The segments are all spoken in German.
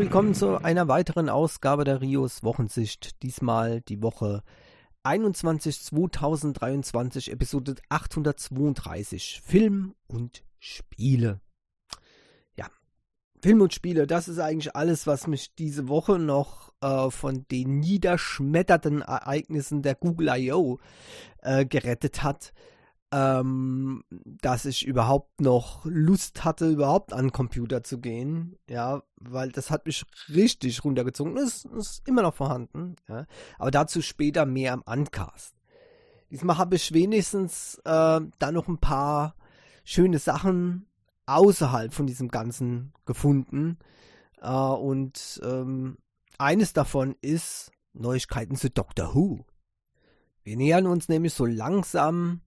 willkommen zu einer weiteren Ausgabe der Rios Wochensicht. Diesmal die Woche 21 2023, Episode 832. Film und Spiele. Ja, Film und Spiele, das ist eigentlich alles, was mich diese Woche noch äh, von den niederschmetterten Ereignissen der Google I.O. Äh, gerettet hat ähm, dass ich überhaupt noch Lust hatte, überhaupt an Computer zu gehen, ja, weil das hat mich richtig runtergezogen. Das ist, ist immer noch vorhanden, ja, aber dazu später mehr am Uncast. Diesmal habe ich wenigstens äh, da noch ein paar schöne Sachen außerhalb von diesem Ganzen gefunden äh, und ähm, eines davon ist Neuigkeiten zu Doctor Who. Wir nähern uns nämlich so langsam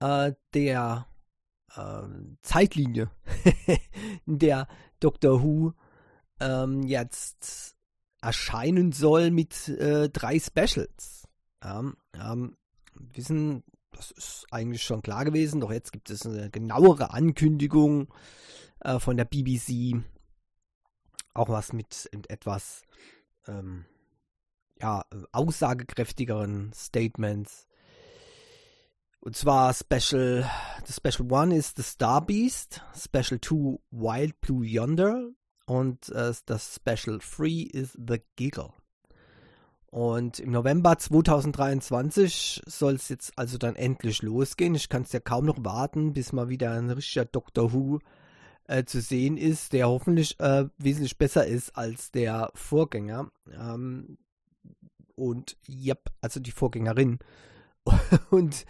äh, der äh, Zeitlinie, in der Doctor Who ähm, jetzt erscheinen soll mit äh, drei Specials. Ja, ähm, wissen, das ist eigentlich schon klar gewesen, doch jetzt gibt es eine genauere Ankündigung äh, von der BBC. Auch was mit etwas ähm, ja, aussagekräftigeren Statements. Und zwar Special, the Special One ist The Star Beast, Special 2 Wild Blue Yonder und äh, das Special 3 ist The Giggle. Und im November 2023 soll es jetzt also dann endlich losgehen. Ich kann es ja kaum noch warten, bis mal wieder ein richtiger Doctor Who äh, zu sehen ist, der hoffentlich äh, wesentlich besser ist als der Vorgänger. Ähm, und ja, also die Vorgängerin. und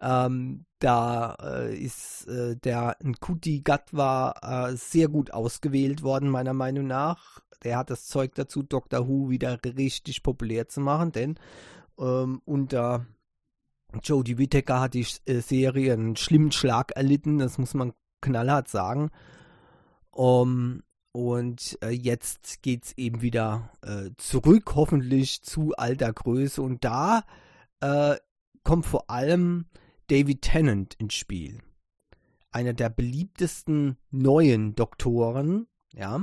ähm, da äh, ist äh, der Nkuti Gatwa äh, sehr gut ausgewählt worden, meiner Meinung nach. Der hat das Zeug dazu, Doctor Who wieder richtig populär zu machen, denn ähm, unter Jodie Whittaker hat die äh, Serie einen schlimmen Schlag erlitten, das muss man knallhart sagen. Um, und äh, jetzt geht es eben wieder äh, zurück, hoffentlich zu alter Größe. Und da äh, kommt vor allem David Tennant ins Spiel. Einer der beliebtesten neuen Doktoren, ja.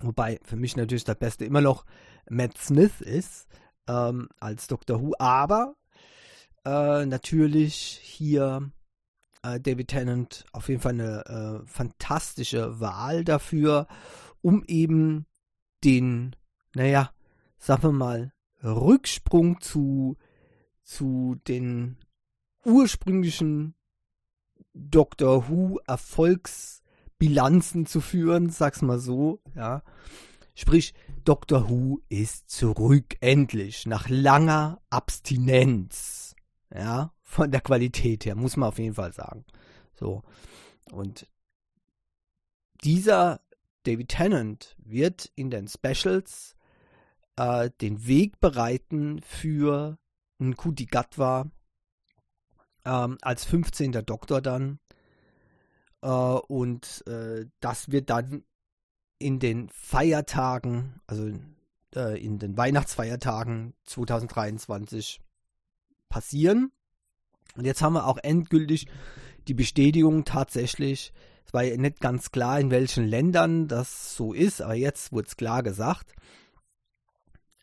Wobei für mich natürlich der Beste immer noch Matt Smith ist ähm, als Doctor Who, aber äh, natürlich hier äh, David Tennant auf jeden Fall eine äh, fantastische Wahl dafür, um eben den, naja, sagen wir mal, Rücksprung zu, zu den ursprünglichen Doctor Who Erfolgsbilanzen zu führen, sag's mal so, ja. Sprich, Doctor Who ist zurück, endlich, nach langer Abstinenz, ja, von der Qualität her, muss man auf jeden Fall sagen. So. Und dieser David Tennant wird in den Specials äh, den Weg bereiten für Nkuti Gatwa ähm, als 15. Doktor dann. Äh, und äh, das wird dann in den Feiertagen, also äh, in den Weihnachtsfeiertagen 2023 passieren. Und jetzt haben wir auch endgültig die Bestätigung tatsächlich. Es war ja nicht ganz klar, in welchen Ländern das so ist, aber jetzt wurde es klar gesagt.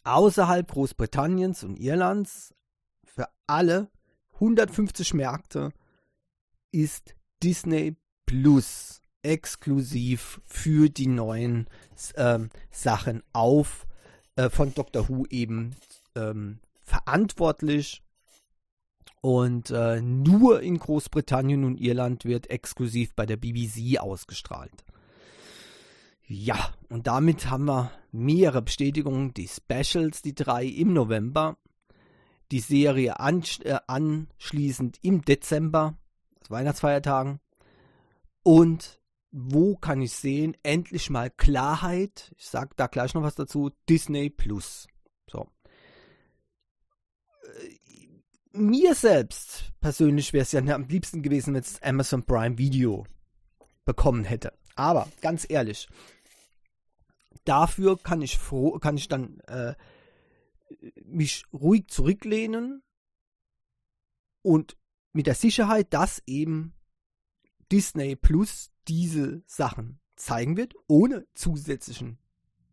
Außerhalb Großbritanniens und Irlands für alle 150 Märkte ist Disney Plus exklusiv für die neuen ähm, Sachen auf äh, von Doctor Who eben ähm, verantwortlich. Und äh, nur in Großbritannien und Irland wird exklusiv bei der BBC ausgestrahlt. Ja, und damit haben wir mehrere Bestätigungen. Die Specials, die drei im November die Serie ansch äh, anschließend im Dezember, Weihnachtsfeiertagen. Und wo kann ich sehen? Endlich mal Klarheit. Ich sage da gleich noch was dazu. Disney Plus. So. Äh, mir selbst persönlich wäre es ja am liebsten gewesen, wenn es Amazon Prime Video bekommen hätte. Aber ganz ehrlich, dafür kann ich froh, kann ich dann äh, mich ruhig zurücklehnen und mit der Sicherheit, dass eben Disney Plus diese Sachen zeigen wird, ohne zusätzlichen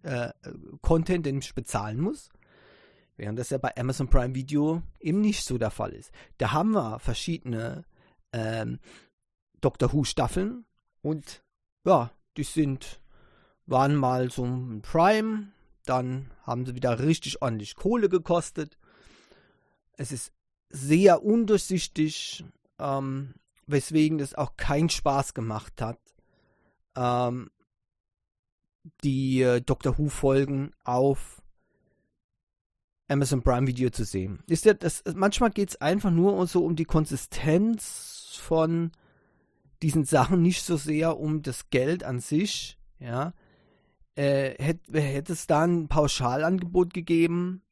äh, Content, den ich bezahlen muss. Während das ja bei Amazon Prime Video eben nicht so der Fall ist. Da haben wir verschiedene ähm, Doctor Who Staffeln und ja, die sind, waren mal so ein Prime, dann haben sie wieder richtig ordentlich Kohle gekostet. Es ist sehr undurchsichtig, ähm, weswegen es auch keinen Spaß gemacht hat, ähm, die äh, Doctor Who Folgen auf Amazon Prime Video zu sehen. Ist ja, das, manchmal geht es einfach nur so um die Konsistenz von diesen Sachen, nicht so sehr um das Geld an sich. Ja, äh, hätte, hätte es da ein Pauschalangebot gegeben,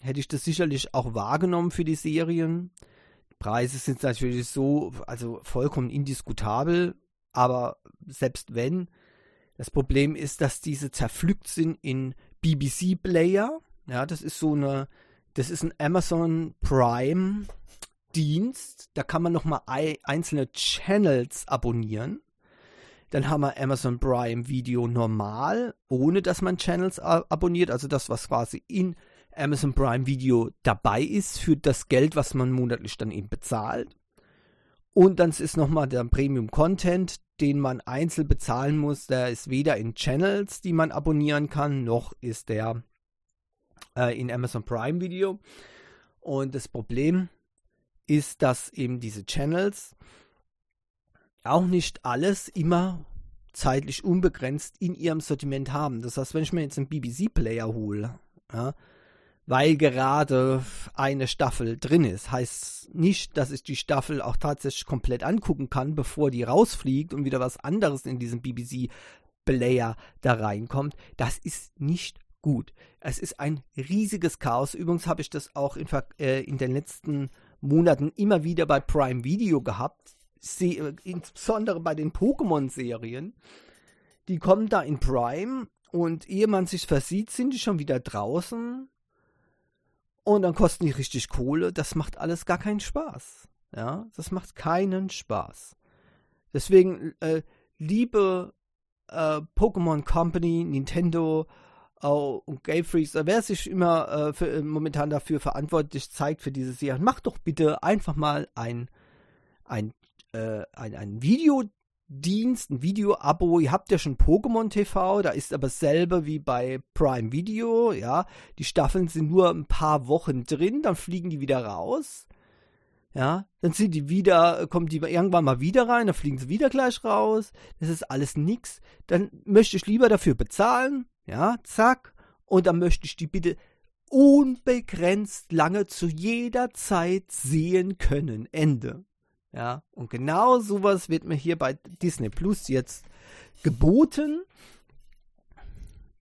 hätte ich das sicherlich auch wahrgenommen für die Serien. Preise sind natürlich so, also vollkommen indiskutabel, aber selbst wenn, das Problem ist, dass diese zerpflückt sind in BBC-Player. Ja, das ist so eine, das ist ein Amazon Prime Dienst. Da kann man nochmal einzelne Channels abonnieren. Dann haben wir Amazon Prime Video normal, ohne dass man Channels abonniert. Also das, was quasi in Amazon Prime Video dabei ist für das Geld, was man monatlich dann eben bezahlt. Und dann ist nochmal der Premium Content, den man einzeln bezahlen muss. Der ist weder in Channels, die man abonnieren kann, noch ist der äh, in Amazon Prime Video. Und das Problem ist, dass eben diese Channels auch nicht alles immer zeitlich unbegrenzt in ihrem Sortiment haben. Das heißt, wenn ich mir jetzt einen BBC-Player hole, ja, weil gerade eine Staffel drin ist. Heißt nicht, dass ich die Staffel auch tatsächlich komplett angucken kann, bevor die rausfliegt und wieder was anderes in diesem BBC-Player da reinkommt. Das ist nicht gut. Es ist ein riesiges Chaos. Übrigens habe ich das auch in, äh, in, den letzten Monaten immer wieder bei Prime Video gehabt. Äh, insbesondere bei den Pokémon-Serien. Die kommen da in Prime und ehe man sich versieht, sind die schon wieder draußen und dann kosten die richtig Kohle. Das macht alles gar keinen Spaß. Ja, das macht keinen Spaß. Deswegen, äh, liebe äh, Pokémon Company, Nintendo äh, und Game Freaks, wer sich immer äh, für, äh, momentan dafür verantwortlich zeigt für diese Serie, macht doch bitte einfach mal ein, ein, äh, ein, ein Video Dienst, ein Video-Abo. Ihr habt ja schon Pokémon TV, da ist aber selber wie bei Prime Video, ja. Die Staffeln sind nur ein paar Wochen drin, dann fliegen die wieder raus. Ja, dann sind die wieder, kommen die irgendwann mal wieder rein, dann fliegen sie wieder gleich raus. Das ist alles nix. Dann möchte ich lieber dafür bezahlen, ja, zack. Und dann möchte ich die bitte unbegrenzt lange zu jeder Zeit sehen können. Ende. Ja, und genau sowas wird mir hier bei Disney Plus jetzt geboten.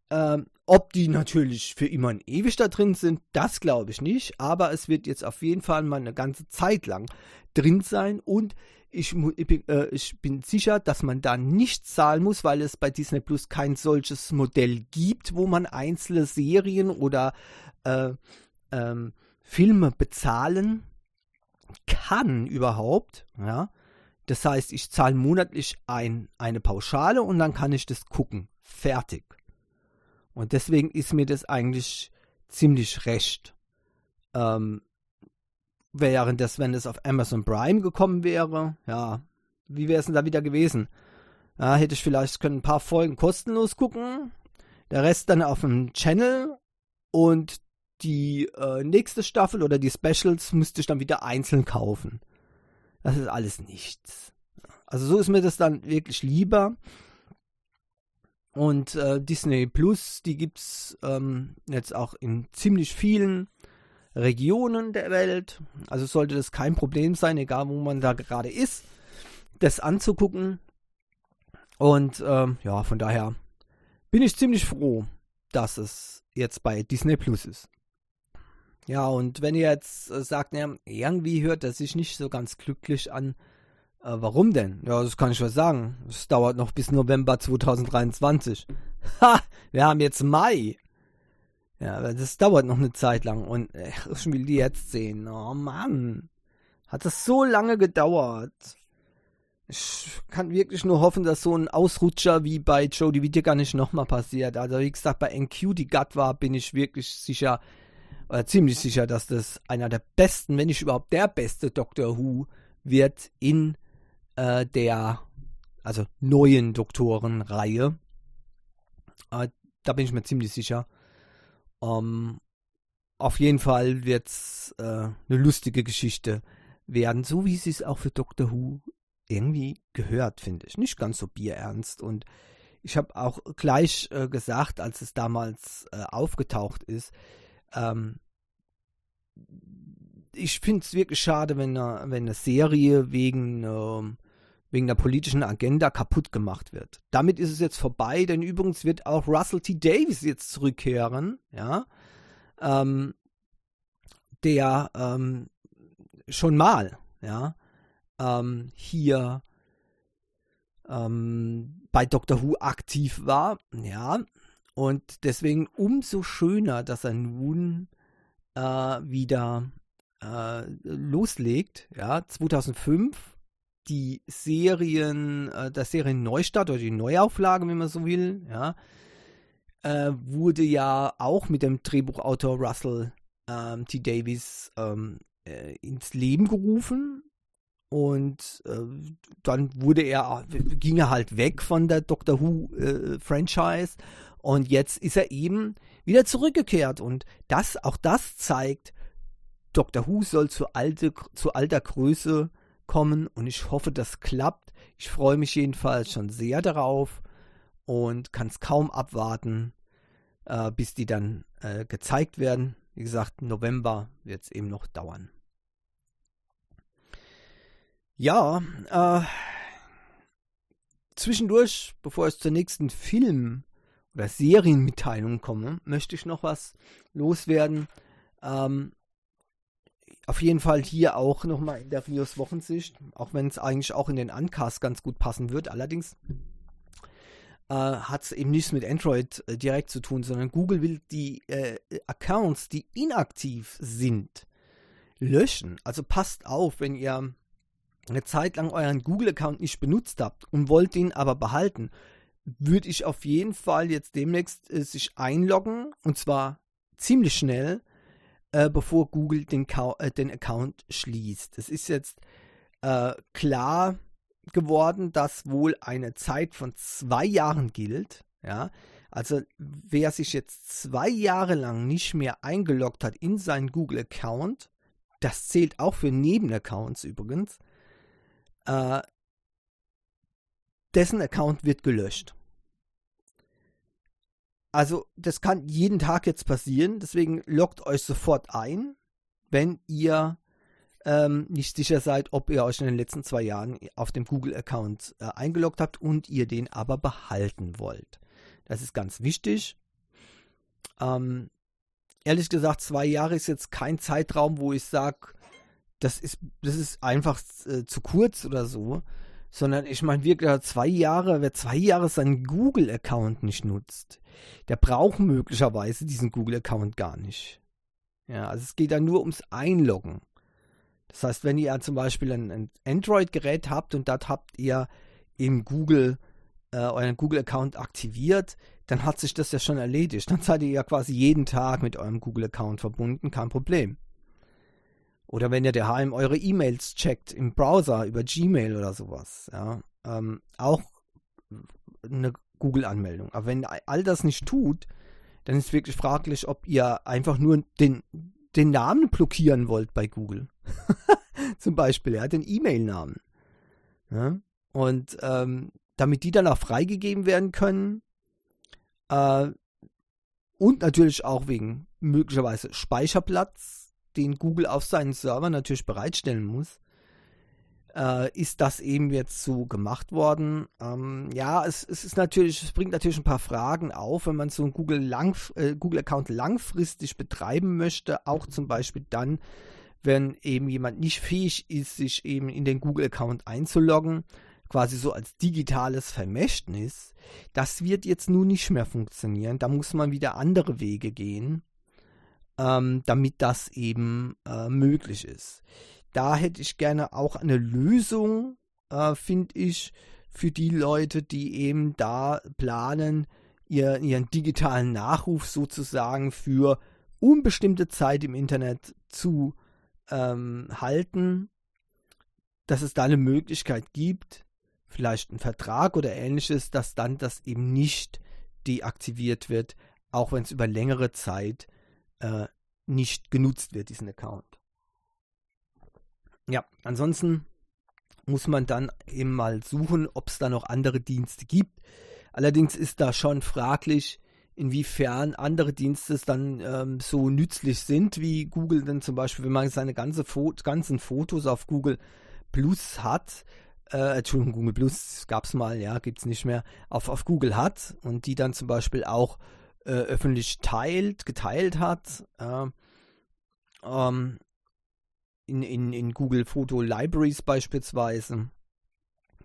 Ähm, ob die natürlich für immer und ewig da drin sind, das glaube ich nicht. Aber es wird jetzt auf jeden Fall mal eine ganze Zeit lang drin sein. Und ich, ich, bin, äh, ich bin sicher, dass man da nicht zahlen muss, weil es bei Disney Plus kein solches Modell gibt, wo man einzelne Serien oder äh, ähm, Filme bezahlen kann überhaupt, ja. Das heißt, ich zahle monatlich ein, eine Pauschale und dann kann ich das gucken. Fertig. Und deswegen ist mir das eigentlich ziemlich recht. Ähm, während das, wenn es auf Amazon Prime gekommen wäre, ja, wie wäre es denn da wieder gewesen? Ja, hätte ich vielleicht können ein paar Folgen kostenlos gucken, der Rest dann auf dem Channel und die äh, nächste Staffel oder die Specials müsste ich dann wieder einzeln kaufen. Das ist alles nichts. Also so ist mir das dann wirklich lieber. Und äh, Disney Plus, die gibt es ähm, jetzt auch in ziemlich vielen Regionen der Welt. Also sollte das kein Problem sein, egal wo man da gerade ist, das anzugucken. Und ähm, ja, von daher bin ich ziemlich froh, dass es jetzt bei Disney Plus ist. Ja, und wenn ihr jetzt äh, sagt, ja, irgendwie hört er sich nicht so ganz glücklich an, äh, warum denn? Ja, das kann ich was sagen. Es dauert noch bis November 2023. Ha, wir haben jetzt Mai. Ja, das dauert noch eine Zeit lang und äh, ich will die jetzt sehen. Oh Mann. Hat das so lange gedauert. ich kann wirklich nur hoffen, dass so ein Ausrutscher wie bei Jodie Whittaker nicht nochmal passiert. Also wie gesagt, bei NQ, die Gut war, bin ich wirklich sicher, oder ziemlich sicher, dass das einer der besten, wenn nicht überhaupt der beste Doctor Who wird in äh, der, also neuen Doktorenreihe. Äh, da bin ich mir ziemlich sicher. Ähm, auf jeden Fall wird es äh, eine lustige Geschichte werden, so wie sie es auch für Doctor Who irgendwie gehört, finde ich. Nicht ganz so bierernst. Und ich habe auch gleich äh, gesagt, als es damals äh, aufgetaucht ist, ähm, ich finde es wirklich schade, wenn eine, wenn eine Serie wegen, ähm, wegen der politischen Agenda kaputt gemacht wird. Damit ist es jetzt vorbei, denn übrigens wird auch Russell T. Davis jetzt zurückkehren, ja. Ähm, der ähm, schon mal, ja, ähm, hier ähm, bei Doctor Who aktiv war, ja. Und deswegen umso schöner, dass er nun äh, wieder äh, loslegt, ja, 2005 die Serien, äh, der Serien Neustart oder die Neuauflage, wenn man so will, ja, äh, wurde ja auch mit dem Drehbuchautor Russell ähm, T. Davis ähm, äh, ins Leben gerufen. Und äh, dann wurde er, ging er halt weg von der Doctor Who äh, Franchise und jetzt ist er eben wieder zurückgekehrt. Und das, auch das zeigt, Doctor Who soll zu, alte, zu alter Größe kommen und ich hoffe, das klappt. Ich freue mich jedenfalls schon sehr darauf und kann es kaum abwarten, äh, bis die dann äh, gezeigt werden. Wie gesagt, November wird es eben noch dauern. Ja, äh, zwischendurch, bevor ich zur nächsten Film- oder Serienmitteilung komme, möchte ich noch was loswerden. Ähm, auf jeden Fall hier auch nochmal in der Rios Wochensicht, auch wenn es eigentlich auch in den Uncast ganz gut passen wird. Allerdings äh, hat es eben nichts mit Android äh, direkt zu tun, sondern Google will die äh, Accounts, die inaktiv sind, löschen. Also passt auf, wenn ihr eine Zeit lang euren Google-Account nicht benutzt habt und wollt ihn aber behalten, würde ich auf jeden Fall jetzt demnächst äh, sich einloggen und zwar ziemlich schnell, äh, bevor Google den, äh, den, Account schließt. Es ist jetzt äh, klar, geworden, dass wohl eine Zeit von zwei Jahren gilt. Ja, also wer sich jetzt zwei Jahre lang nicht mehr eingeloggt hat in seinen Google-Account, das zählt auch für Nebenaccounts übrigens, äh, dessen Account wird gelöscht. Also das kann jeden Tag jetzt passieren, deswegen loggt euch sofort ein, wenn ihr ähm, nicht sicher seid, ob ihr euch in den letzten zwei Jahren auf dem Google-Account äh, eingeloggt habt und ihr den aber behalten wollt. Das ist ganz wichtig. Ähm, ehrlich gesagt, zwei Jahre ist jetzt kein Zeitraum, wo ich sage, das ist, das ist einfach äh, zu kurz oder so. Sondern ich meine wirklich zwei Jahre, wer zwei Jahre seinen Google-Account nicht nutzt, der braucht möglicherweise diesen Google-Account gar nicht. Ja, also es geht da nur ums Einloggen. Das heißt, wenn ihr zum Beispiel ein, Android-Gerät habt und dort habt ihr im Google äh, euren Google-Account aktiviert, dann hat sich das ja schon erledigt. Dann seid ihr ja quasi jeden Tag mit eurem Google-Account verbunden, kein Problem. Oder wenn ihr daheim eure E-Mails checkt im Browser über Gmail oder sowas, ja, ähm, auch eine Google-Anmeldung. Aber wenn all das nicht tut, dann ist wirklich fraglich, ob ihr einfach nur den, den Namen blockieren wollt bei Google. Zum Beispiel, hat den E-Mail-Namen. Ja? Und ähm, damit die dann auch freigegeben werden können äh, und natürlich auch wegen möglicherweise Speicherplatz, den Google auf seinen Server natürlich bereitstellen muss, äh, ist das eben jetzt so gemacht worden. Ähm, ja, es, es, ist natürlich, es bringt natürlich ein paar Fragen auf, wenn man so einen Google, lang, äh, Google Account langfristig betreiben möchte, auch zum Beispiel dann, wenn eben jemand nicht fähig ist, sich eben in den Google-Account einzuloggen, quasi so als digitales Vermächtnis, das wird jetzt nun nicht mehr funktionieren. Da muss man wieder andere Wege gehen, ähm, damit das eben äh, möglich ist. Da hätte ich gerne auch eine Lösung äh, finde ich, für die Leute, die eben da planen, ihr, ihren digitalen Nachruf sozusagen für unbestimmte Zeit im Internet zu ähm, halten, dass es da eine Möglichkeit gibt, vielleicht einen Vertrag oder ähnliches, dass dann das eben nicht deaktiviert wird, auch wenn es über längere Zeit äh, nicht genutzt wird, diesen Account. Ja, ansonsten muss man dann eben mal suchen, ob es da noch andere Dienste gibt. Allerdings ist da schon fraglich, inwiefern andere Dienste dann ähm, so nützlich sind, wie Google denn zum Beispiel, wenn man seine ganze Fo ganzen Fotos auf Google Plus hat, äh, Entschuldigung, Google Plus gab es mal, ja, gibt es nicht mehr, auf, auf Google hat und die dann zum Beispiel auch äh, öffentlich teilt, geteilt hat, äh, ähm, in, in, in Google Photo Libraries beispielsweise,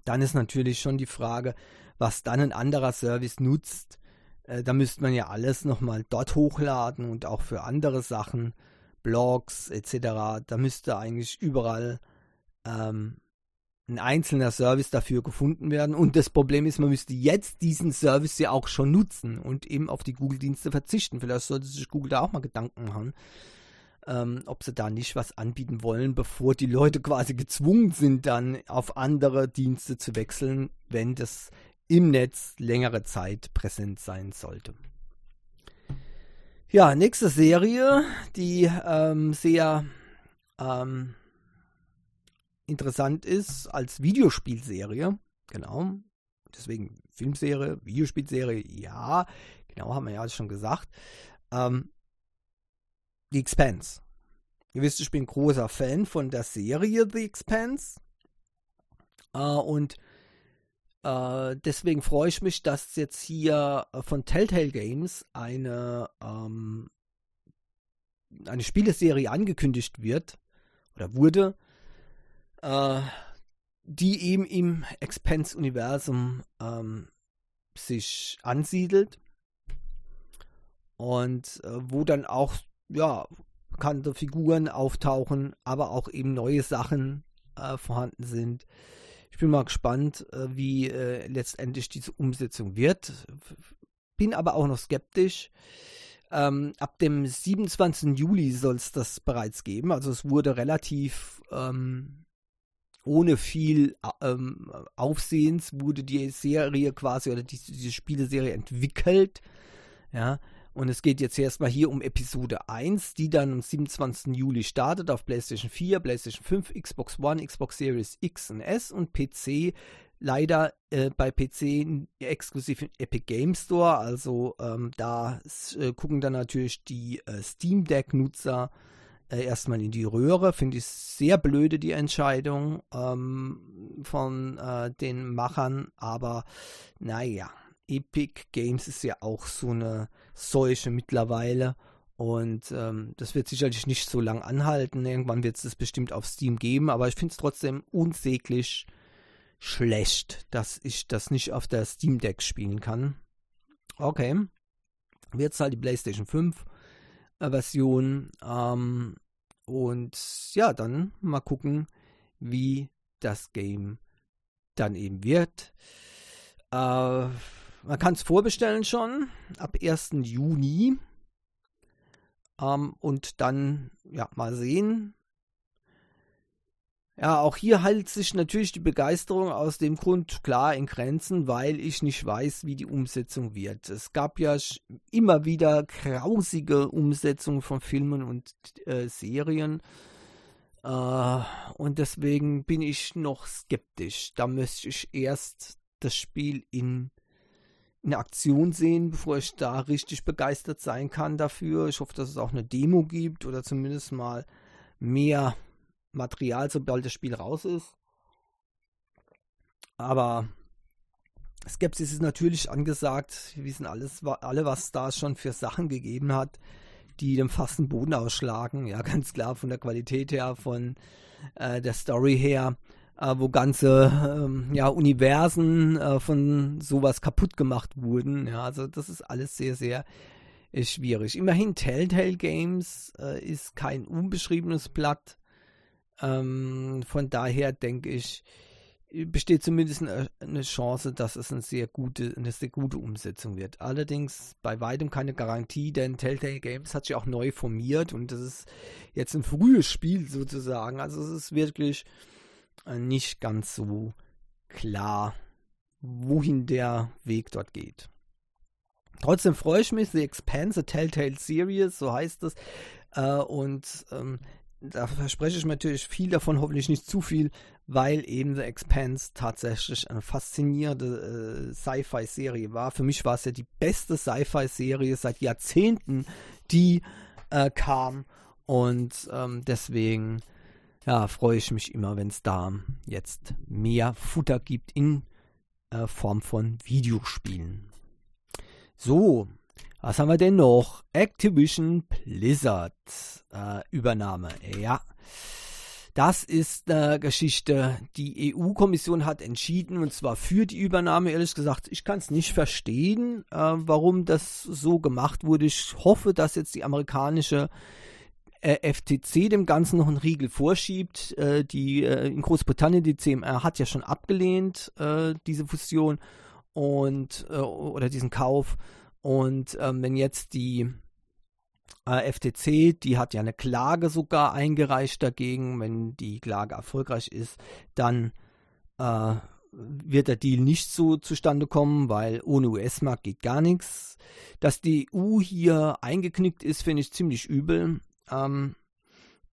dann ist natürlich schon die Frage, was dann ein anderer Service nutzt. Äh, da müsste man ja alles nochmal dort hochladen und auch für andere Sachen, Blogs etc. Da müsste eigentlich überall ähm, ein einzelner Service dafür gefunden werden. Und das Problem ist, man müsste jetzt diesen Service ja auch schon nutzen und eben auf die Google-Dienste verzichten. Vielleicht sollte sich Google da auch mal Gedanken machen, ähm, ob sie da nicht was anbieten wollen, bevor die Leute quasi gezwungen sind, dann auf andere Dienste zu wechseln, wenn das im Netz längere Zeit präsent sein sollte. Ja, nächste Serie, die ähm, sehr ähm, interessant ist als Videospielserie. Genau. Deswegen Filmserie, Videospielserie, ja, genau, haben wir ja schon gesagt. Ähm, The Expanse. Ihr wisst, ich bin großer Fan von der Serie The Expanse. Äh, und äh, deswegen freue ich mich, dass jetzt hier äh, von Telltale Games eine, ähm, eine Spieleserie angekündigt wird oder wurde, äh, die eben im Expense-Universum ähm, sich ansiedelt und äh, wo dann auch ja bekannte Figuren auftauchen, aber auch eben neue Sachen äh, vorhanden sind. Ich bin mal gespannt, äh, wie äh, letztendlich diese Umsetzung wird. Bin aber auch noch skeptisch. Ähm, ab dem 27. Juli soll es das bereits geben. Also es wurde relativ ähm, ohne viel ähm, Aufsehens wurde die Serie quasi oder die, diese Spieleserie entwickelt. Ja, und es geht jetzt erstmal hier um Episode 1, die dann am 27. Juli startet auf PlayStation 4, PlayStation 5, Xbox One, Xbox Series X und S und PC. Leider äh, bei PC exklusiv im Epic Game Store. Also ähm, da äh, gucken dann natürlich die äh, Steam Deck-Nutzer äh, erstmal in die Röhre. Finde ich sehr blöde, die Entscheidung ähm, von äh, den Machern. Aber naja, Epic Games ist ja auch so eine Seuche mittlerweile. Und ähm, das wird sicherlich nicht so lang anhalten. Irgendwann wird es das bestimmt auf Steam geben. Aber ich finde es trotzdem unsäglich schlecht, dass ich das nicht auf der Steam Deck spielen kann. Okay. Wird es halt die PlayStation 5 äh, Version. Ähm, und ja, dann mal gucken, wie das Game dann eben wird. Äh, man kann es vorbestellen schon ab 1. Juni. Ähm, und dann, ja, mal sehen. Ja, auch hier hält sich natürlich die Begeisterung aus dem Grund klar in Grenzen, weil ich nicht weiß, wie die Umsetzung wird. Es gab ja immer wieder grausige Umsetzungen von Filmen und äh, Serien. Äh, und deswegen bin ich noch skeptisch. Da müsste ich erst das Spiel in in Aktion sehen, bevor ich da richtig begeistert sein kann dafür. Ich hoffe, dass es auch eine Demo gibt oder zumindest mal mehr Material, sobald das Spiel raus ist. Aber Skepsis ist natürlich angesagt. Wir wissen alles, alle, was da schon für Sachen gegeben hat, die dem fasten Boden ausschlagen. Ja, ganz klar von der Qualität her, von äh, der Story her äh, wo ganze ähm, ja, Universen äh, von sowas kaputt gemacht wurden. Ja, also das ist alles sehr, sehr äh, schwierig. Immerhin Telltale Games äh, ist kein unbeschriebenes Blatt. Ähm, von daher denke ich, besteht zumindest eine Chance, dass es eine sehr gute, eine sehr gute Umsetzung wird. Allerdings bei weitem keine Garantie, denn Telltale Games hat sich auch neu formiert und das ist jetzt ein frühes Spiel sozusagen. Also es ist wirklich äh, nicht ganz so klar, wohin der Weg dort geht. Trotzdem freue ich mich, The Expanse, Telltale Series, so heißt es. Äh, und ähm, da verspreche ich mir natürlich viel davon, hoffentlich nicht zu viel, weil eben The Expanse tatsächlich eine faszinierende äh, Sci-Fi-Serie war. Für mich war es ja die beste Sci-Fi-Serie seit Jahrzehnten, die äh, kam. Und ähm, deswegen ja, freue ich mich immer, wenn es da jetzt mehr Futter gibt in äh, Form von Videospielen. So, was haben wir denn noch? Activision Blizzard äh, Übernahme. Ja, das ist eine Geschichte. Die EU-Kommission hat entschieden, und zwar für die Übernahme. Ehrlich gesagt, ich kann es nicht verstehen, äh, warum das so gemacht wurde. Ich hoffe, dass jetzt die amerikanische äh, FTC dem Ganzen noch einen Riegel vorschiebt. Äh, die äh, in Großbritannien, die CMR, hat ja schon abgelehnt, äh, diese Fusion und äh, oder diesen Kauf. Und ähm, wenn jetzt die äh, FTC, die hat ja eine Klage sogar eingereicht dagegen, wenn die Klage erfolgreich ist, dann äh, wird der Deal nicht so zustande kommen, weil ohne US-Markt geht gar nichts. Dass die EU hier eingeknickt ist, finde ich ziemlich übel. Ähm,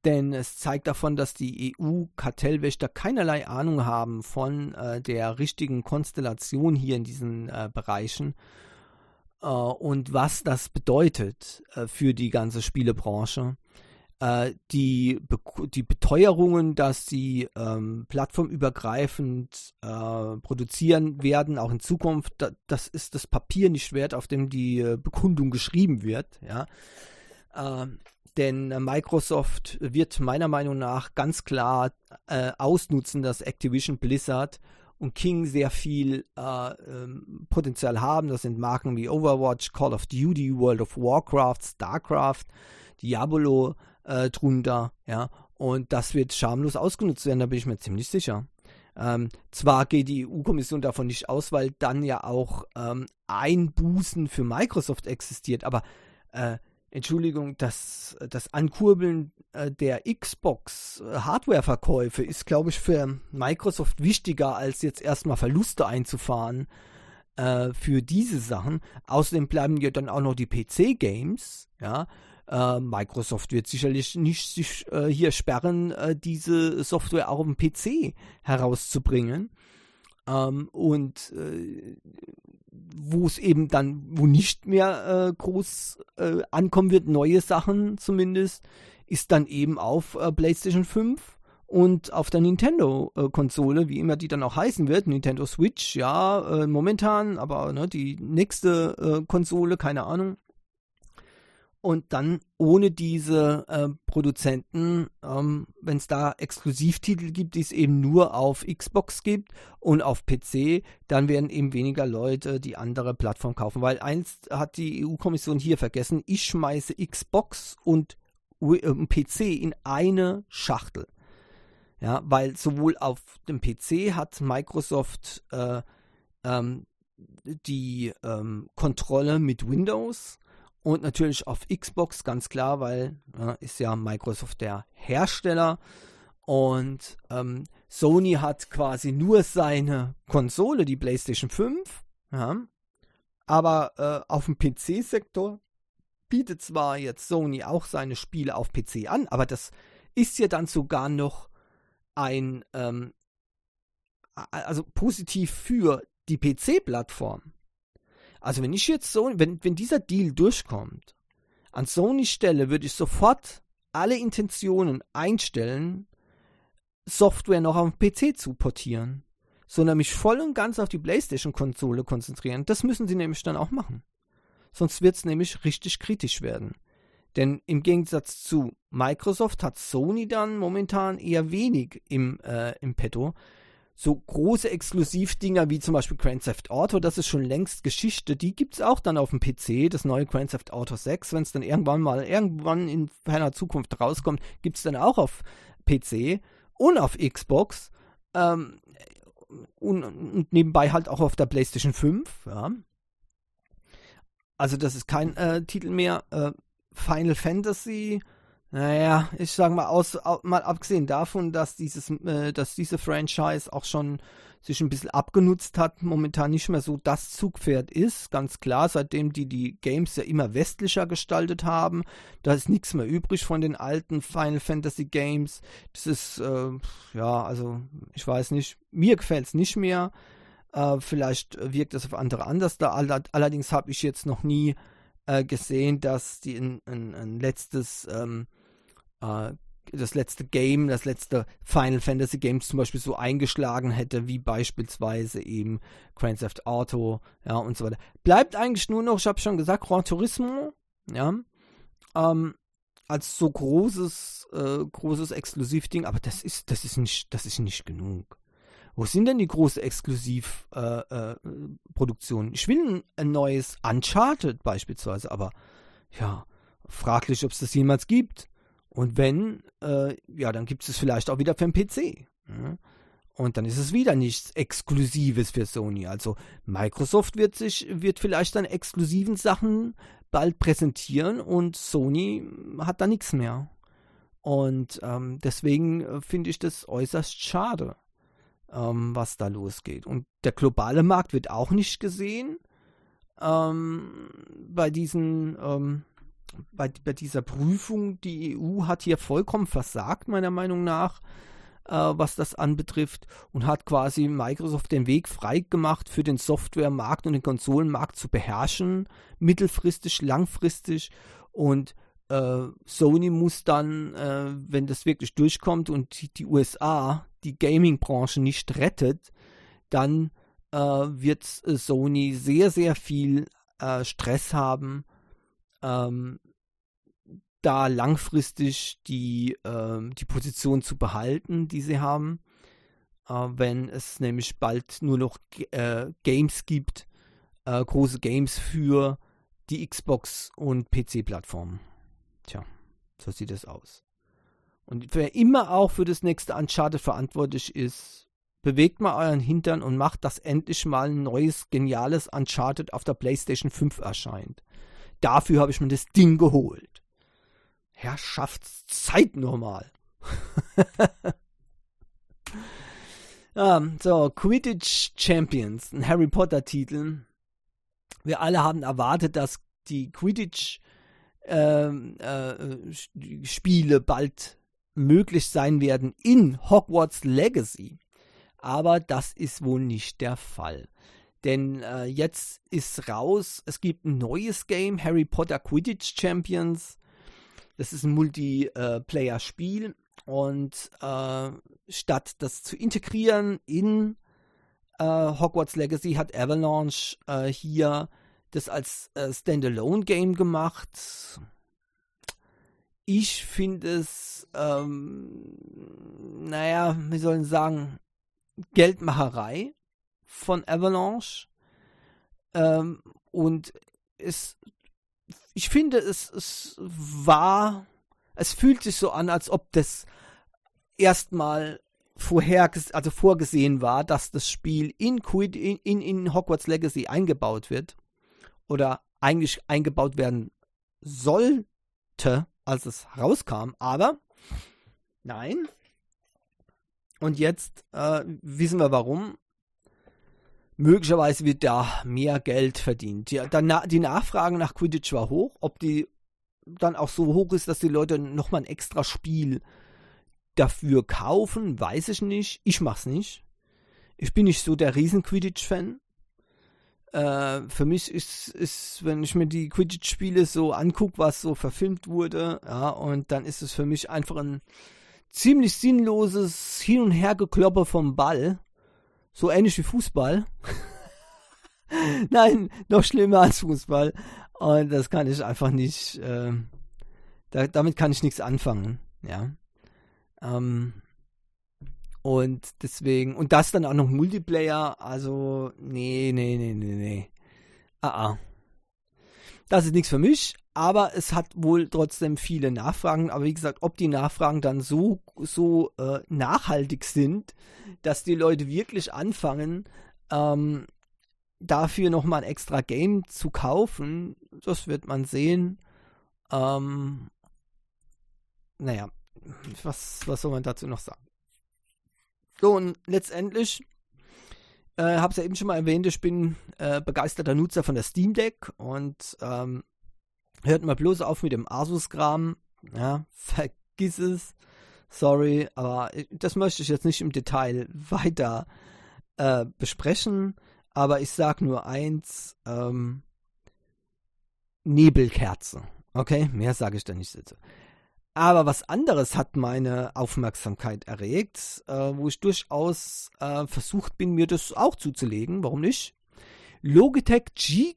denn es zeigt davon, dass die EU-Kartellwächter keinerlei Ahnung haben von äh, der richtigen Konstellation hier in diesen äh, Bereichen und was das bedeutet äh, für die ganze Spielebranche. Äh, die, Be die Beteuerungen, dass sie ähm, plattformübergreifend äh, produzieren werden, auch in Zukunft, da, das ist das Papier nicht wert, auf dem die äh, Bekundung geschrieben wird. Ja? Ähm, denn Microsoft wird meiner Meinung nach ganz klar äh, ausnutzen, dass Activision Blizzard und King sehr viel äh, ähm, Potenzial haben. Das sind Marken wie Overwatch, Call of Duty, World of Warcraft, StarCraft, Diablo äh, drunter, ja. Und das wird schamlos ausgenutzt werden, da bin ich mir ziemlich sicher. Ähm, zwar geht die EU-Kommission davon nicht aus, weil dann ja auch ähm, Einbußen für Microsoft existiert, aber äh, Entschuldigung, das, das Ankurbeln äh, der Xbox-Hardware-Verkäufe ist, glaube ich, für Microsoft wichtiger, als jetzt erstmal Verluste einzufahren äh, für diese Sachen. Außerdem bleiben ja dann auch noch die PC-Games, ja. Äh, Microsoft wird sicherlich nicht sich äh, hier sperren, äh, diese Software auch dem PC herauszubringen. Ähm, und äh, wo es eben dann, wo nicht mehr äh, groß äh, ankommen wird, neue Sachen zumindest, ist dann eben auf äh, PlayStation 5 und auf der Nintendo-Konsole, wie immer die dann auch heißen wird, Nintendo Switch, ja, äh, momentan, aber ne, die nächste äh, Konsole, keine Ahnung und dann ohne diese äh, Produzenten, ähm, wenn es da Exklusivtitel gibt, die es eben nur auf Xbox gibt und auf PC, dann werden eben weniger Leute die andere Plattform kaufen. Weil eins hat die EU-Kommission hier vergessen, ich schmeiße Xbox und äh, PC in eine Schachtel. Ja, weil sowohl auf dem PC hat Microsoft äh, ähm, die ähm, Kontrolle mit Windows und natürlich auf Xbox, ganz klar, weil äh, ist ja Microsoft der Hersteller. Und ähm, Sony hat quasi nur seine Konsole, die PlayStation 5. Ja. Aber äh, auf dem PC-Sektor bietet zwar jetzt Sony auch seine Spiele auf PC an, aber das ist ja dann sogar noch ein, ähm, also positiv für die PC-Plattform. Also wenn ich jetzt so, wenn, wenn dieser Deal durchkommt, an Sonys Stelle würde ich sofort alle Intentionen einstellen, Software noch auf den PC zu portieren, sondern mich voll und ganz auf die PlayStation-Konsole konzentrieren. Das müssen sie nämlich dann auch machen. Sonst wird es nämlich richtig kritisch werden. Denn im Gegensatz zu Microsoft hat Sony dann momentan eher wenig im, äh, im Petto so große Exklusivdinger wie zum Beispiel Grand Theft Auto, das ist schon längst Geschichte. Die gibt es auch dann auf dem PC, das neue Grand Theft Auto 6. Wenn es dann irgendwann mal, irgendwann in ferner Zukunft rauskommt, gibt es dann auch auf PC und auf Xbox. Ähm, und, und, nebenbei halt auch auf der PlayStation 5, ja. Also das ist kein äh, Titel mehr. Äh, Final Fantasy, naja, ich sag mal, aus, mal abgesehen davon, dass dieses, äh, dass diese Franchise auch schon sich ein bisschen abgenutzt hat, momentan nicht mehr so das Zugpferd ist, ganz klar, seitdem die die Games ja immer westlicher gestaltet haben, da ist nichts mehr übrig von den alten Final Fantasy Games. Das ist, äh, ja, also ich weiß nicht, mir gefällt es nicht mehr. Äh, vielleicht wirkt es auf andere anders da. Allerdings habe ich jetzt noch nie äh, gesehen, dass die ein, ein, ein letztes ähm, äh, das letzte Game, das letzte Final Fantasy Game zum Beispiel so eingeschlagen hätte, wie beispielsweise eben Grand Theft Auto, ja, und so weiter. Bleibt eigentlich nur noch, ich habe schon gesagt, Gran Turismo, ja, ähm, als so großes, äh, großes Exklusivding, aber das ist, das ist nicht, das ist nicht genug. Wo sind denn die großen Exklusivproduktionen? Äh, äh, ich will ein, ein neues Uncharted beispielsweise, aber ja, fraglich, ob es das jemals gibt. Und wenn, äh, ja, dann gibt es vielleicht auch wieder für den PC. Ja? Und dann ist es wieder nichts Exklusives für Sony. Also Microsoft wird sich, wird vielleicht dann exklusiven Sachen bald präsentieren und Sony hat da nichts mehr. Und ähm, deswegen äh, finde ich das äußerst schade, ähm, was da losgeht. Und der globale Markt wird auch nicht gesehen ähm, bei diesen ähm, bei, bei dieser Prüfung, die EU hat hier vollkommen versagt, meiner Meinung nach, äh, was das anbetrifft, und hat quasi Microsoft den Weg frei gemacht, für den Softwaremarkt und den Konsolenmarkt zu beherrschen, mittelfristig, langfristig. Und äh, Sony muss dann, äh, wenn das wirklich durchkommt und die, die USA die Gaming-Branche nicht rettet, dann äh, wird Sony sehr, sehr viel äh, Stress haben ähm, da langfristig die, äh, die Position zu behalten, die sie haben, äh, wenn es nämlich bald nur noch äh, Games gibt, äh, große Games für die Xbox und PC-Plattformen. Tja, so sieht es aus. Und wer immer auch für das nächste Uncharted verantwortlich ist, bewegt mal euren Hintern und macht, dass endlich mal ein neues, geniales Uncharted auf der PlayStation 5 erscheint. Dafür habe ich mir das Ding geholt. Herrschaftszeit normal. ja, so, Quidditch Champions, ein Harry Potter Titel. Wir alle haben erwartet, dass die Quidditch ähm, äh, Spiele bald möglich sein werden in Hogwarts Legacy. Aber das ist wohl nicht der Fall. Denn äh, jetzt ist raus, es gibt ein neues Game, Harry Potter Quidditch Champions. Das ist ein Multiplayer-Spiel. Und äh, statt das zu integrieren in äh, Hogwarts Legacy hat Avalanche äh, hier das als äh, Standalone-Game gemacht. Ich finde es, ähm, naja, wir sollen sagen, Geldmacherei von Avalanche. Ähm, und es, ich finde, es, es war, es fühlt sich so an, als ob das erstmal vorher, also vorgesehen war, dass das Spiel in, Quid, in, in, in Hogwarts Legacy eingebaut wird. Oder eigentlich eingebaut werden sollte, als es rauskam. Aber nein. Und jetzt äh, wissen wir warum möglicherweise wird da mehr Geld verdient. Die, dann, die Nachfrage nach Quidditch war hoch. Ob die dann auch so hoch ist, dass die Leute nochmal ein extra Spiel dafür kaufen, weiß ich nicht. Ich mach's nicht. Ich bin nicht so der riesen Quidditch-Fan. Äh, für mich ist, ist, wenn ich mir die Quidditch-Spiele so angucke, was so verfilmt wurde, ja, und dann ist es für mich einfach ein ziemlich sinnloses Hin- und Hergeklopper vom Ball. So ähnlich wie Fußball. Nein, noch schlimmer als Fußball. Und das kann ich einfach nicht, äh, da, damit kann ich nichts anfangen, ja. Ähm, und deswegen, und das dann auch noch Multiplayer, also, nee, nee, nee, nee, nee. Ah, ah. das ist nichts für mich, aber es hat wohl trotzdem viele Nachfragen. Aber wie gesagt, ob die Nachfragen dann so, so äh, nachhaltig sind, dass die Leute wirklich anfangen, ähm, dafür nochmal ein extra Game zu kaufen, das wird man sehen. Ähm, naja, was, was soll man dazu noch sagen? So, und letztendlich, äh, habe es ja eben schon mal erwähnt, ich bin äh, begeisterter Nutzer von der Steam Deck und ähm, hört mal bloß auf mit dem Asus-Kram. Ja, vergiss es. Sorry, aber das möchte ich jetzt nicht im Detail weiter äh, besprechen. Aber ich sag nur eins: ähm, Nebelkerze. Okay, mehr sage ich da nicht dazu. Aber was anderes hat meine Aufmerksamkeit erregt, äh, wo ich durchaus äh, versucht bin, mir das auch zuzulegen. Warum nicht? Logitech G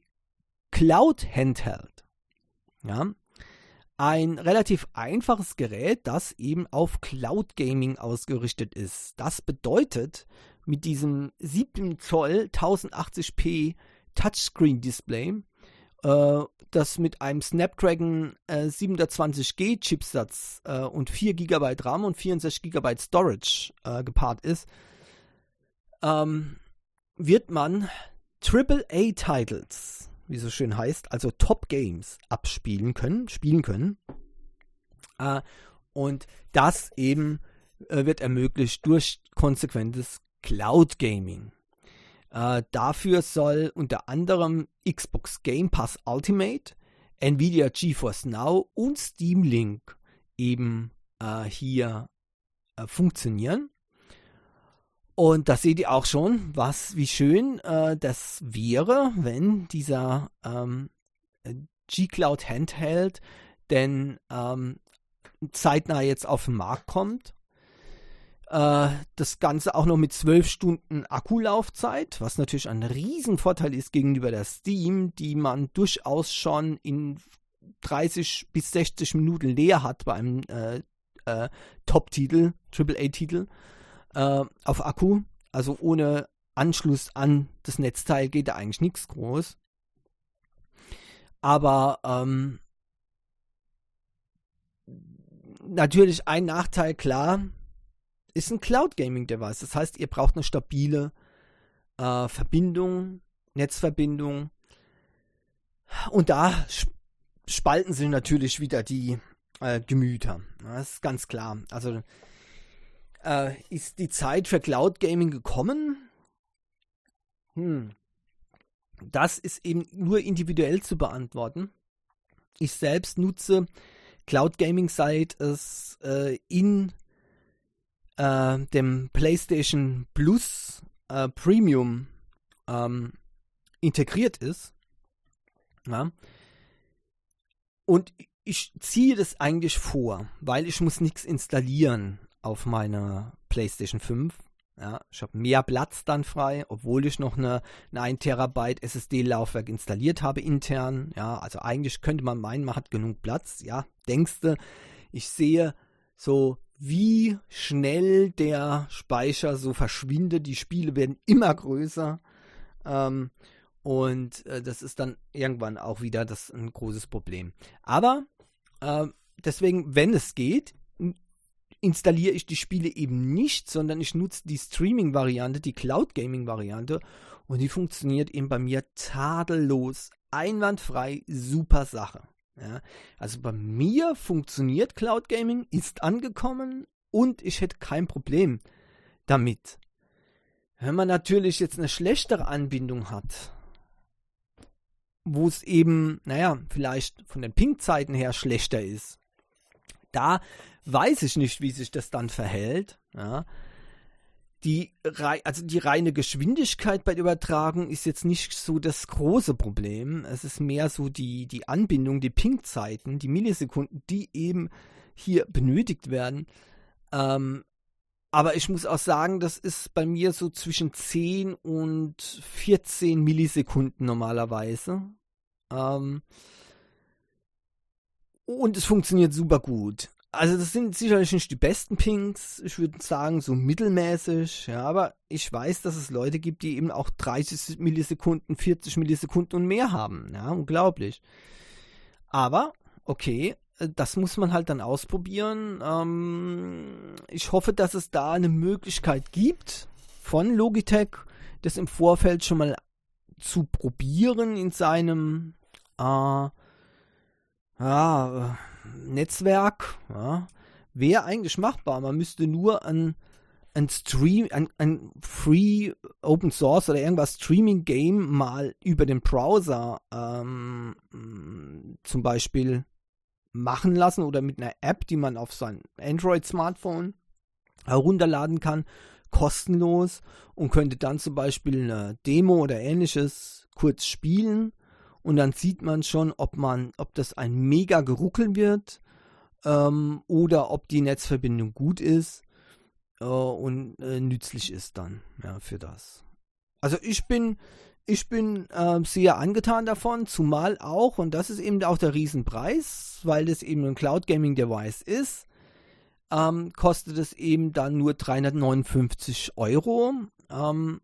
Cloud Handheld. Ja. Ein relativ einfaches Gerät, das eben auf Cloud Gaming ausgerichtet ist. Das bedeutet, mit diesem 7 Zoll 1080p Touchscreen Display äh, das mit einem Snapdragon äh, 720G Chipsatz äh, und 4 GB RAM und 64 GB Storage äh, gepaart ist, ähm, wird man AAA-Titles, wie so schön heißt, also Top Games abspielen können, spielen können. Äh, und das eben äh, wird ermöglicht durch konsequentes Cloud Gaming. Äh, dafür soll unter anderem Xbox Game Pass Ultimate, Nvidia GeForce Now und Steam Link eben äh, hier äh, funktionieren. Und da seht ihr auch schon, was, wie schön äh, das wäre, wenn dieser ähm, G-Cloud Handheld denn ähm, zeitnah jetzt auf den Markt kommt. Äh, das Ganze auch noch mit 12 Stunden Akkulaufzeit, was natürlich ein Riesenvorteil ist gegenüber der Steam, die man durchaus schon in 30 bis 60 Minuten leer hat bei einem äh, äh, Top-Titel, AAA-Titel äh, auf Akku. Also ohne Anschluss an das Netzteil geht da eigentlich nichts groß. Aber ähm, natürlich ein Nachteil, klar, ist ein Cloud Gaming Device. Das heißt, ihr braucht eine stabile äh, Verbindung, Netzverbindung. Und da spalten sich natürlich wieder die äh, Gemüter. Das ist ganz klar. Also äh, ist die Zeit für Cloud Gaming gekommen? Hm. Das ist eben nur individuell zu beantworten. Ich selbst nutze Cloud Gaming seit es äh, in äh, dem PlayStation Plus äh, Premium ähm, integriert ist. Ja. Und ich ziehe das eigentlich vor, weil ich muss nichts installieren auf meiner PlayStation 5. Ja, ich habe mehr Platz dann frei, obwohl ich noch eine, eine 1 Terabyte SSD-Laufwerk installiert habe intern. Ja, also eigentlich könnte man meinen, man hat genug Platz. Ja, denkste, ich sehe so wie schnell der Speicher so verschwindet. Die Spiele werden immer größer. Ähm, und äh, das ist dann irgendwann auch wieder das ein großes Problem. Aber äh, deswegen, wenn es geht, installiere ich die Spiele eben nicht, sondern ich nutze die Streaming-Variante, die Cloud Gaming-Variante und die funktioniert eben bei mir tadellos, einwandfrei, super Sache. Ja, also bei mir funktioniert Cloud Gaming, ist angekommen und ich hätte kein Problem damit. Wenn man natürlich jetzt eine schlechtere Anbindung hat, wo es eben, naja, vielleicht von den Ping-Zeiten her schlechter ist, da weiß ich nicht, wie sich das dann verhält. Ja die, also die reine Geschwindigkeit bei der Übertragung ist jetzt nicht so das große Problem. Es ist mehr so die, die Anbindung, die Ping-Zeiten, die Millisekunden, die eben hier benötigt werden. Ähm, aber ich muss auch sagen, das ist bei mir so zwischen 10 und 14 Millisekunden normalerweise. Ähm, und es funktioniert super gut. Also das sind sicherlich nicht die besten Pings, ich würde sagen so mittelmäßig, ja, aber ich weiß, dass es Leute gibt, die eben auch 30 Millisekunden, 40 Millisekunden und mehr haben, ja, unglaublich. Aber, okay, äh, das muss man halt dann ausprobieren. Ähm, ich hoffe, dass es da eine Möglichkeit gibt von Logitech, das im Vorfeld schon mal zu probieren in seinem äh, ja, Netzwerk. Ja, Wäre eigentlich machbar. Man müsste nur an ein Stream, ein, ein Free Open Source oder irgendwas Streaming Game mal über den Browser ähm, zum Beispiel machen lassen oder mit einer App, die man auf sein Android-Smartphone herunterladen kann, kostenlos und könnte dann zum Beispiel eine Demo oder ähnliches kurz spielen und dann sieht man schon, ob man, ob das ein mega geruckeln wird ähm, oder ob die Netzverbindung gut ist äh, und äh, nützlich ist dann ja, für das. Also ich bin, ich bin äh, sehr angetan davon, zumal auch, und das ist eben auch der Riesenpreis, weil das eben ein Cloud Gaming Device ist, ähm, kostet es eben dann nur 359 Euro. Ähm,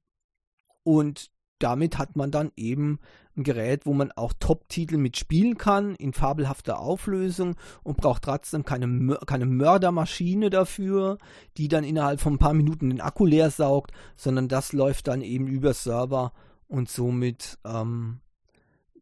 und damit hat man dann eben ein Gerät, wo man auch Top-Titel mitspielen kann, in fabelhafter Auflösung und braucht trotzdem keine, keine Mördermaschine dafür, die dann innerhalb von ein paar Minuten den Akku leer saugt, sondern das läuft dann eben über Server und somit ähm,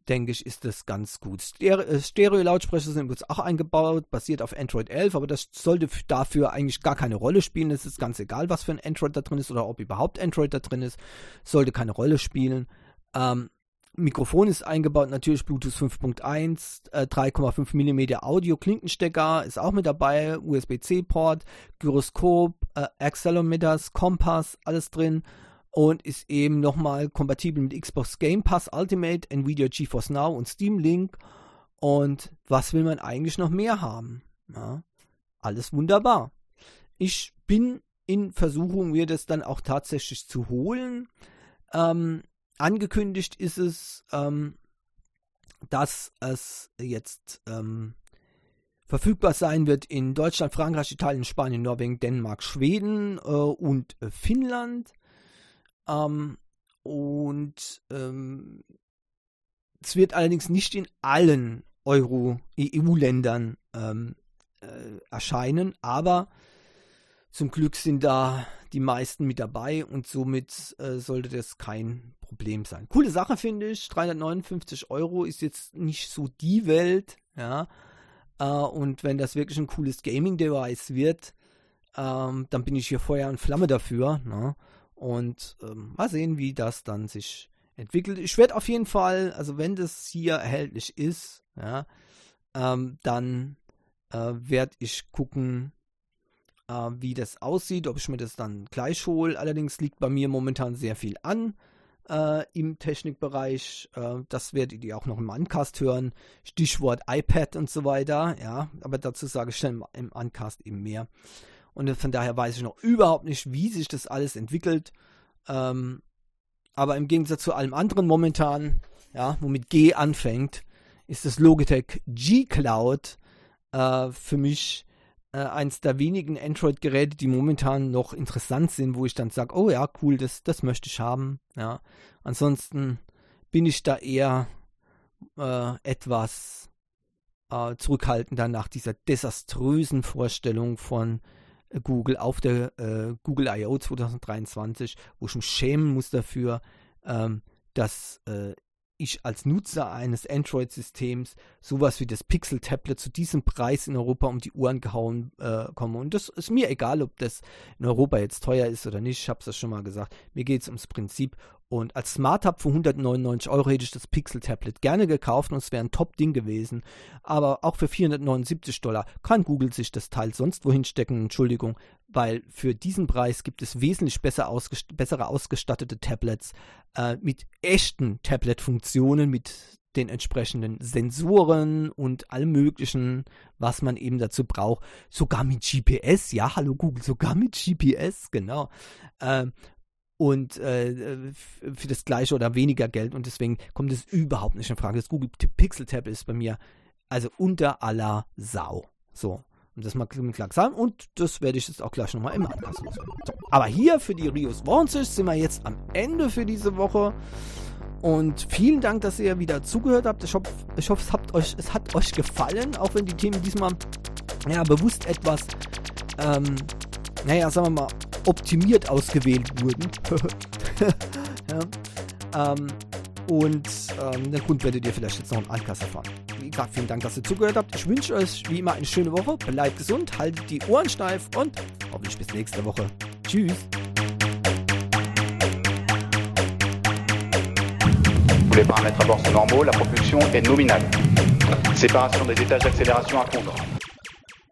denke ich, ist das ganz gut. Äh, Stereo-Lautsprecher sind übrigens auch eingebaut, basiert auf Android 11, aber das sollte dafür eigentlich gar keine Rolle spielen. Es ist ganz egal, was für ein Android da drin ist oder ob überhaupt Android da drin ist. Sollte keine Rolle spielen. Ähm, Mikrofon ist eingebaut, natürlich Bluetooth 5.1, äh, 3,5 mm Audio-Klinkenstecker ist auch mit dabei, USB-C-Port, Gyroskop, äh, Accelerometers, Kompass, alles drin und ist eben nochmal kompatibel mit Xbox Game Pass Ultimate, Nvidia GeForce Now und Steam Link. Und was will man eigentlich noch mehr haben? Ja, alles wunderbar. Ich bin in Versuchung, mir das dann auch tatsächlich zu holen. Ähm, angekündigt ist es, ähm, dass es jetzt ähm, verfügbar sein wird in Deutschland, Frankreich, Italien, Spanien, Norwegen, Dänemark, Schweden äh, und äh, Finnland. Ähm, und ähm, es wird allerdings nicht in allen Euro-EU-Ländern ähm, äh, erscheinen, aber zum Glück sind da die meisten mit dabei und somit äh, sollte das kein Problem sein. Coole Sache finde ich, 359 Euro ist jetzt nicht so die Welt, ja. Äh, und wenn das wirklich ein cooles Gaming-Device wird, ähm, dann bin ich hier Feuer und Flamme dafür. Ne? Und ähm, mal sehen, wie das dann sich entwickelt. Ich werde auf jeden Fall, also wenn das hier erhältlich ist, ja, ähm, dann äh, werde ich gucken, äh, wie das aussieht, ob ich mir das dann gleich hole. Allerdings liegt bei mir momentan sehr viel an äh, im Technikbereich. Äh, das werdet ihr auch noch im Uncast hören. Stichwort iPad und so weiter. Ja, aber dazu sage ich dann im, Uncast eben mehr. Und von daher weiß ich noch überhaupt nicht, wie sich das alles entwickelt. Ähm, aber im Gegensatz zu allem anderen momentan, ja, womit G anfängt, ist das Logitech G Cloud äh, für mich äh, eins der wenigen Android-Geräte, die momentan noch interessant sind, wo ich dann sage, oh ja, cool, das, das möchte ich haben. Ja. Ansonsten bin ich da eher äh, etwas äh, zurückhaltender nach dieser desaströsen Vorstellung von Google auf der äh, Google I.O. 2023, wo ich mich schämen muss dafür, ähm, dass äh, ich als Nutzer eines Android-Systems sowas wie das Pixel-Tablet zu diesem Preis in Europa um die Ohren gehauen äh, komme. Und das ist mir egal, ob das in Europa jetzt teuer ist oder nicht. Ich habe es ja schon mal gesagt. Mir geht es ums Prinzip. Und als Smart Hub für 199 Euro hätte ich das Pixel Tablet gerne gekauft und es wäre ein Top-Ding gewesen. Aber auch für 479 Dollar kann Google sich das Teil sonst wohin stecken, Entschuldigung, weil für diesen Preis gibt es wesentlich besser ausgest bessere ausgestattete Tablets äh, mit echten Tablet-Funktionen, mit den entsprechenden Sensoren und allem möglichen, was man eben dazu braucht. Sogar mit GPS, ja, hallo Google, sogar mit GPS, genau. Ähm, und äh, für das gleiche oder weniger Geld und deswegen kommt es überhaupt nicht in Frage. Das Google Pixel Tablet ist bei mir also unter aller Sau. So, um das mal klar sagen und das werde ich jetzt auch gleich nochmal im Anpassen. So. Aber hier für die Rios Wochenschicht sind wir jetzt am Ende für diese Woche Und vielen Dank, dass ihr wieder zugehört habt. Ich hoffe, ich hoffe es, hat euch, es hat euch gefallen, auch wenn die Themen diesmal ja, bewusst etwas, ähm, naja, sagen wir mal, optimiert ausgewählt wurden. ja, ähm, und ähm, den Grund werdet ihr vielleicht jetzt noch im Ankass erfahren. Wie gesagt, vielen Dank, dass ihr zugehört habt. Ich wünsche euch wie immer eine schöne Woche. Bleibt gesund, haltet die Ohren steif und hoffentlich bis nächste Woche. Tschüss. les paramètres à bord sont normaux, la propulsion est nominale. Séparation des étages d'accélération à fondre.